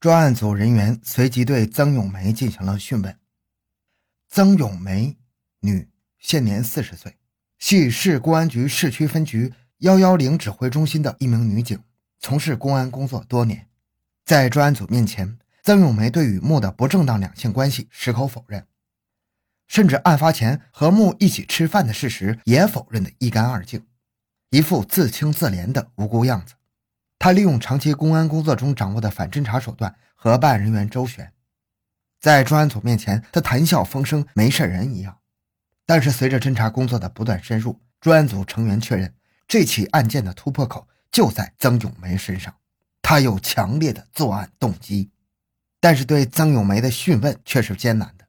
专案组人员随即对曾永梅进行了讯问。曾永梅，女，现年四十岁，系市公安局市区分局幺幺零指挥中心的一名女警，从事公安工作多年。在专案组面前，曾永梅对与穆的不正当两性关系矢口否认，甚至案发前和穆一起吃饭的事实也否认得一干二净，一副自轻自怜的无辜样子。他利用长期公安工作中掌握的反侦查手段和办案人员周旋，在专案组面前，他谈笑风生，没事人一样。但是随着侦查工作的不断深入，专案组成员确认，这起案件的突破口就在曾永梅身上，他有强烈的作案动机。但是对曾永梅的讯问却是艰难的，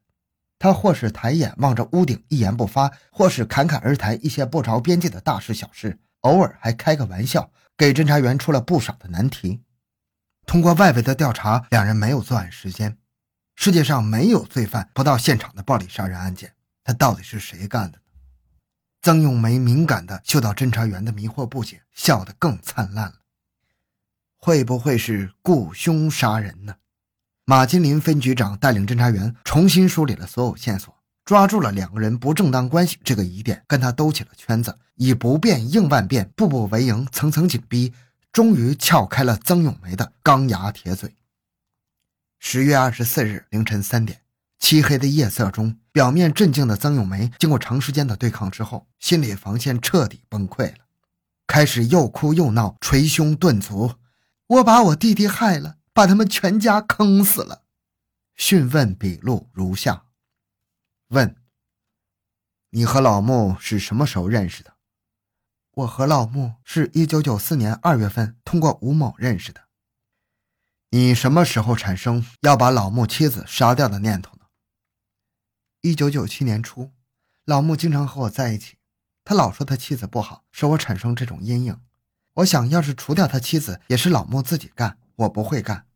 他或是抬眼望着屋顶一言不发，或是侃侃而谈一些不着边际的大事小事，偶尔还开个玩笑。给侦查员出了不少的难题。通过外围的调查，两人没有作案时间。世界上没有罪犯不到现场的暴力杀人案件，他到底是谁干的呢？曾永梅敏感地嗅到侦查员的迷惑不解，笑得更灿烂了。会不会是雇凶杀人呢？马金林分局长带领侦查员重新梳理了所有线索。抓住了两个人不正当关系这个疑点，跟他兜起了圈子，以不变应万变，步步为营，层层紧逼，终于撬开了曾永梅的钢牙铁嘴。十月二十四日凌晨三点，漆黑的夜色中，表面镇静的曾永梅，经过长时间的对抗之后，心理防线彻底崩溃了，开始又哭又闹，捶胸顿足：“我把我弟弟害了，把他们全家坑死了。”讯问笔录如下。问：你和老穆是什么时候认识的？我和老穆是一九九四年二月份通过吴某认识的。你什么时候产生要把老穆妻子杀掉的念头呢？一九九七年初，老穆经常和我在一起，他老说他妻子不好，使我产生这种阴影。我想要是除掉他妻子，也是老穆自己干，我不会干。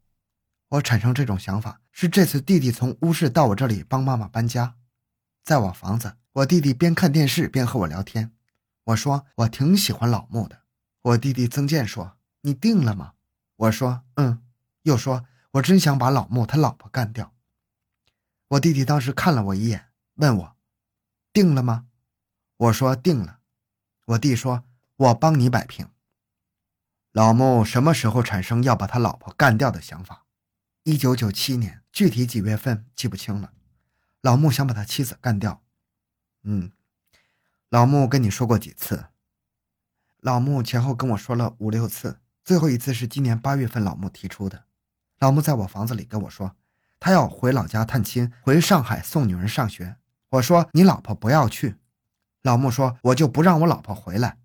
我产生这种想法是这次弟弟从乌市到我这里帮妈妈搬家。在我房子，我弟弟边看电视边和我聊天。我说我挺喜欢老穆的。我弟弟曾健说：“你定了吗？”我说：“嗯。”又说：“我真想把老穆他老婆干掉。”我弟弟当时看了我一眼，问我：“定了吗？”我说：“定了。”我弟说：“我帮你摆平。”老穆什么时候产生要把他老婆干掉的想法？一九九七年，具体几月份记不清了。老穆想把他妻子干掉，嗯，老穆跟你说过几次？老穆前后跟我说了五六次，最后一次是今年八月份老穆提出的。老穆在我房子里跟我说，他要回老家探亲，回上海送女儿上学。我说你老婆不要去。老穆说我就不让我老婆回来。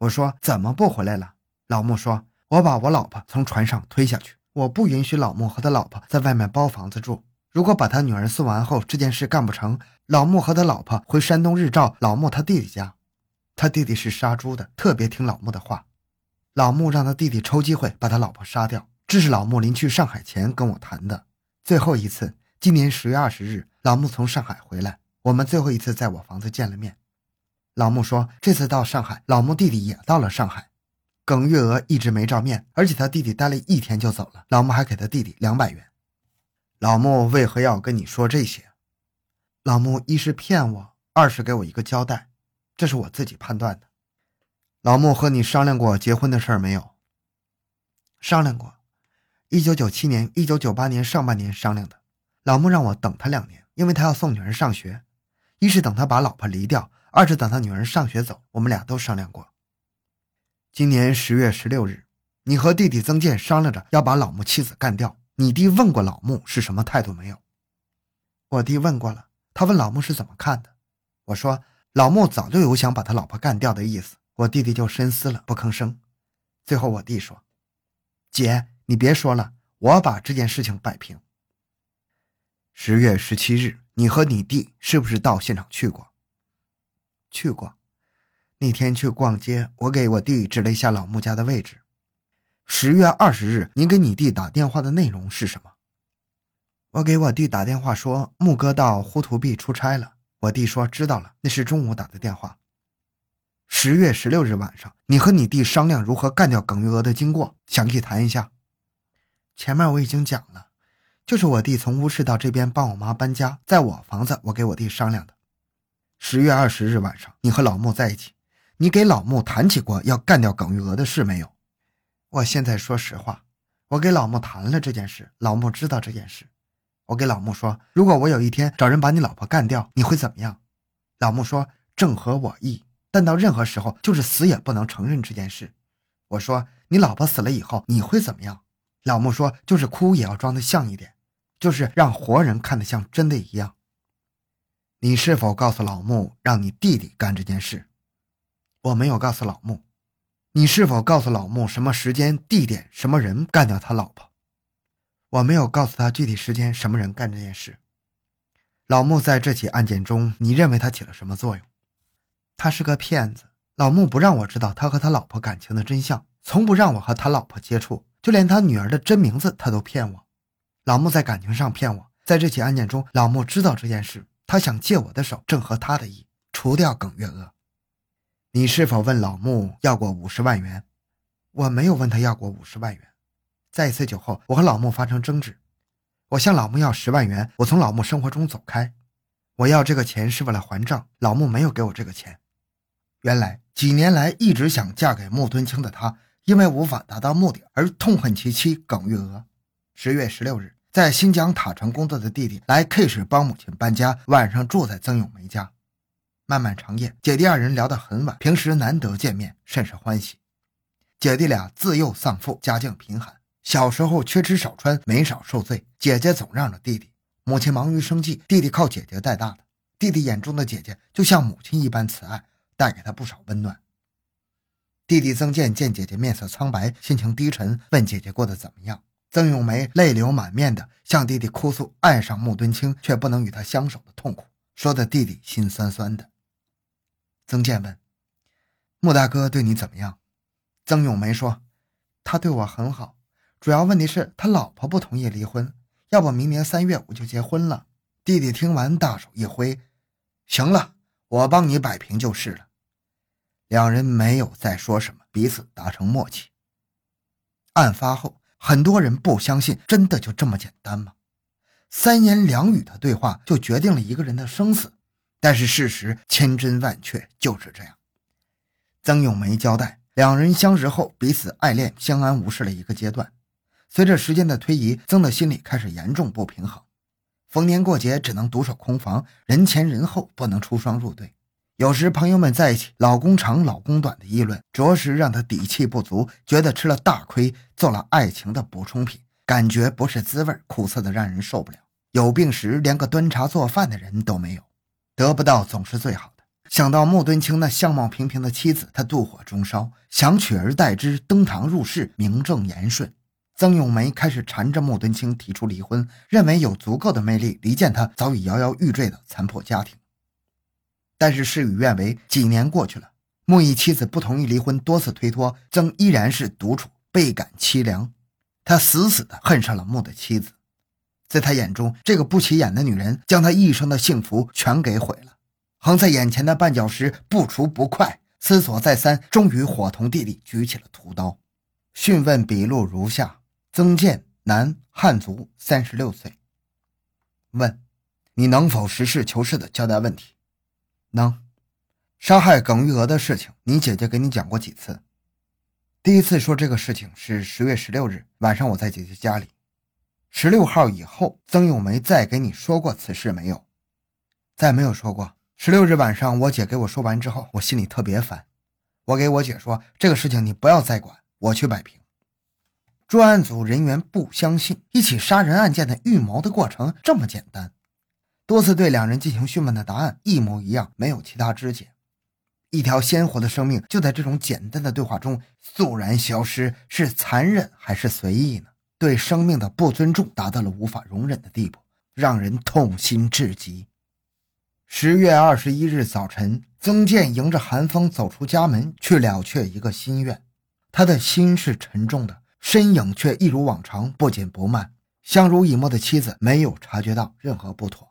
我说怎么不回来了？老穆说我把我老婆从船上推下去，我不允许老穆和他老婆在外面包房子住。如果把他女儿送完后，这件事干不成，老穆和他老婆回山东日照老穆他弟弟家。他弟弟是杀猪的，特别听老穆的话。老穆让他弟弟抽机会把他老婆杀掉。这是老穆临去上海前跟我谈的最后一次。今年十月二十日，老穆从上海回来，我们最后一次在我房子见了面。老穆说，这次到上海，老穆弟弟也到了上海。耿月娥一直没照面，而且他弟弟待了一天就走了。老穆还给他弟弟两百元。老穆为何要跟你说这些？老穆一是骗我，二是给我一个交代，这是我自己判断的。老穆和你商量过结婚的事儿没有？商量过，一九九七年、一九九八年上半年商量的。老穆让我等他两年，因为他要送女儿上学。一是等他把老婆离掉，二是等他女儿上学走。我们俩都商量过。今年十月十六日，你和弟弟曾健商量着要把老穆妻子干掉。你弟问过老穆是什么态度没有？我弟问过了，他问老穆是怎么看的。我说老穆早就有想把他老婆干掉的意思。我弟弟就深思了，不吭声。最后我弟说：“姐，你别说了，我把这件事情摆平。”十月十七日，你和你弟是不是到现场去过？去过。那天去逛街，我给我弟指了一下老穆家的位置。十月二十日，您给你弟打电话的内容是什么？我给我弟打电话说，木哥到呼图壁出差了。我弟说知道了，那是中午打的电话。十月十六日晚上，你和你弟商量如何干掉耿玉娥的经过，详细谈一下。前面我已经讲了，就是我弟从乌市到这边帮我妈搬家，在我房子，我给我弟商量的。十月二十日晚上，你和老穆在一起，你给老穆谈起过要干掉耿玉娥的事没有？我现在说实话，我给老穆谈了这件事，老穆知道这件事。我给老穆说，如果我有一天找人把你老婆干掉，你会怎么样？老穆说正合我意，但到任何时候就是死也不能承认这件事。我说你老婆死了以后你会怎么样？老穆说就是哭也要装得像一点，就是让活人看得像真的一样。你是否告诉老穆让你弟弟干这件事？我没有告诉老穆。你是否告诉老穆什么时间、地点、什么人干掉他老婆？我没有告诉他具体时间、什么人干这件事。老穆在这起案件中，你认为他起了什么作用？他是个骗子。老穆不让我知道他和他老婆感情的真相，从不让我和他老婆接触，就连他女儿的真名字他都骗我。老穆在感情上骗我，在这起案件中，老穆知道这件事。他想借我的手，正合他的意，除掉耿月娥。你是否问老穆要过五十万元？我没有问他要过五十万元。在一次酒后，我和老穆发生争执，我向老穆要十万元，我从老穆生活中走开。我要这个钱是为了还账，老穆没有给我这个钱。原来几年来一直想嫁给穆敦清的他，因为无法达到目的而痛恨其妻耿玉娥。十月十六日。在新疆塔城工作的弟弟来 K 市帮母亲搬家，晚上住在曾永梅家。漫漫长夜，姐弟二人聊得很晚，平时难得见面，甚是欢喜。姐弟俩自幼丧父，家境贫寒，小时候缺吃少穿，没少受罪。姐姐总让着弟弟，母亲忙于生计，弟弟靠姐姐带大的。弟弟眼中的姐姐就像母亲一般慈爱，带给他不少温暖。弟弟曾健见姐姐面色苍白，心情低沉，问姐姐过得怎么样。曾永梅泪流满面的向弟弟哭诉爱上穆敦清却不能与他相守的痛苦，说的弟弟心酸酸的。曾健问：“穆大哥对你怎么样？”曾永梅说：“他对我很好，主要问题是他老婆不同意离婚，要不明年三月我就结婚了。”弟弟听完大手一挥：“行了，我帮你摆平就是了。”两人没有再说什么，彼此达成默契。案发后。很多人不相信，真的就这么简单吗？三言两语的对话就决定了一个人的生死，但是事实千真万确就是这样。曾永梅交代，两人相识后彼此爱恋、相安无事了一个阶段。随着时间的推移，曾的心里开始严重不平衡，逢年过节只能独守空房，人前人后不能出双入对。有时朋友们在一起“老公长，老公短”的议论，着实让他底气不足，觉得吃了大亏，做了爱情的补充品，感觉不是滋味，苦涩的让人受不了。有病时连个端茶做饭的人都没有，得不到总是最好的。想到穆敦清那相貌平平的妻子，他妒火中烧，想取而代之，登堂入室，名正言顺。曾永梅开始缠着穆敦清提出离婚，认为有足够的魅力离间他早已摇摇欲坠的残破家庭。但是事与愿违，几年过去了，穆毅妻子不同意离婚，多次推脱，曾依然是独处，倍感凄凉。他死死地恨上了穆的妻子，在他眼中，这个不起眼的女人将他一生的幸福全给毁了。横在眼前的绊脚石不除不快，思索再三，终于伙同弟弟举起了屠刀。讯问笔录如下：曾健，男，汉族，三十六岁。问：你能否实事求是地交代问题？能，杀害耿玉娥的事情，你姐姐给你讲过几次？第一次说这个事情是十月十六日晚上，我在姐姐家里。十六号以后，曾永梅再给你说过此事没有？再没有说过。十六日晚上，我姐给我说完之后，我心里特别烦。我给我姐说，这个事情你不要再管，我去摆平。专案组人员不相信一起杀人案件的预谋的过程这么简单。多次对两人进行讯问的答案一模一样，没有其他肢解。一条鲜活的生命就在这种简单的对话中肃然消失，是残忍还是随意呢？对生命的不尊重达到了无法容忍的地步，让人痛心至极。十月二十一日早晨，曾健迎着寒风走出家门，去了却一个心愿。他的心是沉重的，身影却一如往常不紧不慢。相濡以沫的妻子没有察觉到任何不妥。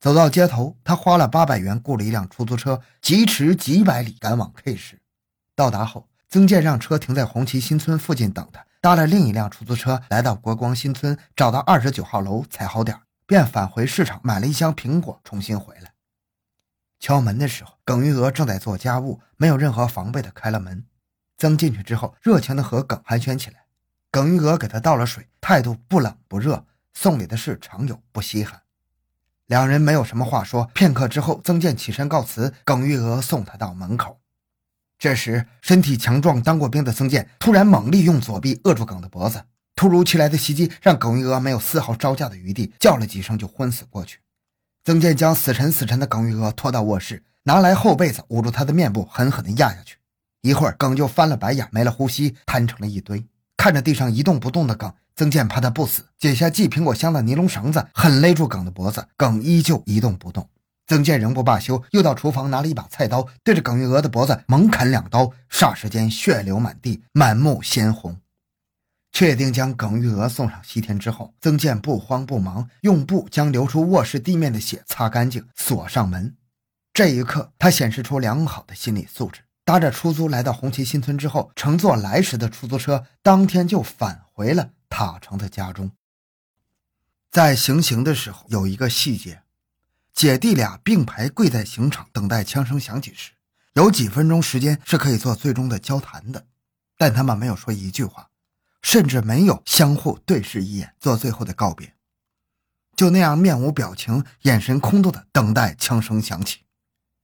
走到街头，他花了八百元雇了一辆出租车，疾驰几百里赶往 K 市。到达后，曾健让车停在红旗新村附近等他，搭了另一辆出租车来到国光新村，找到二十九号楼踩好点，便返回市场买了一箱苹果，重新回来。敲门的时候，耿玉娥正在做家务，没有任何防备的开了门。曾进去之后，热情的和耿寒暄起来。耿玉娥给他倒了水，态度不冷不热，送礼的事常有，不稀罕。两人没有什么话说。片刻之后，曾健起身告辞，耿玉娥送他到门口。这时，身体强壮、当过兵的曾健突然猛力用左臂扼住耿的脖子。突如其来的袭击让耿玉娥没有丝毫招架的余地，叫了几声就昏死过去。曾健将死沉死沉的耿玉娥拖到卧室，拿来厚被子捂住她的面部，狠狠地压下去。一会儿，耿就翻了白眼，没了呼吸，瘫成了一堆。看着地上一动不动的耿，曾健怕他不死，解下系苹果箱的尼龙绳子，狠勒住耿的脖子。耿依旧一动不动。曾健仍不罢休，又到厨房拿了一把菜刀，对着耿玉娥的脖子猛砍两刀。霎时间，血流满地，满目鲜红。确定将耿玉娥送上西天之后，曾健不慌不忙，用布将流出卧室地面的血擦干净，锁上门。这一刻，他显示出良好的心理素质。搭着出租来到红旗新村之后，乘坐来时的出租车，当天就返回了塔城的家中。在行刑的时候，有一个细节：姐弟俩并排跪在刑场，等待枪声响起时，有几分钟时间是可以做最终的交谈的，但他们没有说一句话，甚至没有相互对视一眼做最后的告别，就那样面无表情、眼神空洞的等待枪声响起。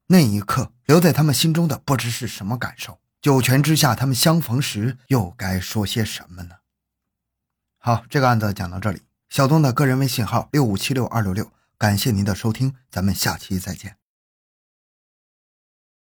那一刻，留在他们心中的不知是什么感受。九泉之下，他们相逢时又该说些什么呢？好，这个案子讲到这里。小东的个人微信号六五七六二六六，感谢您的收听，咱们下期再见。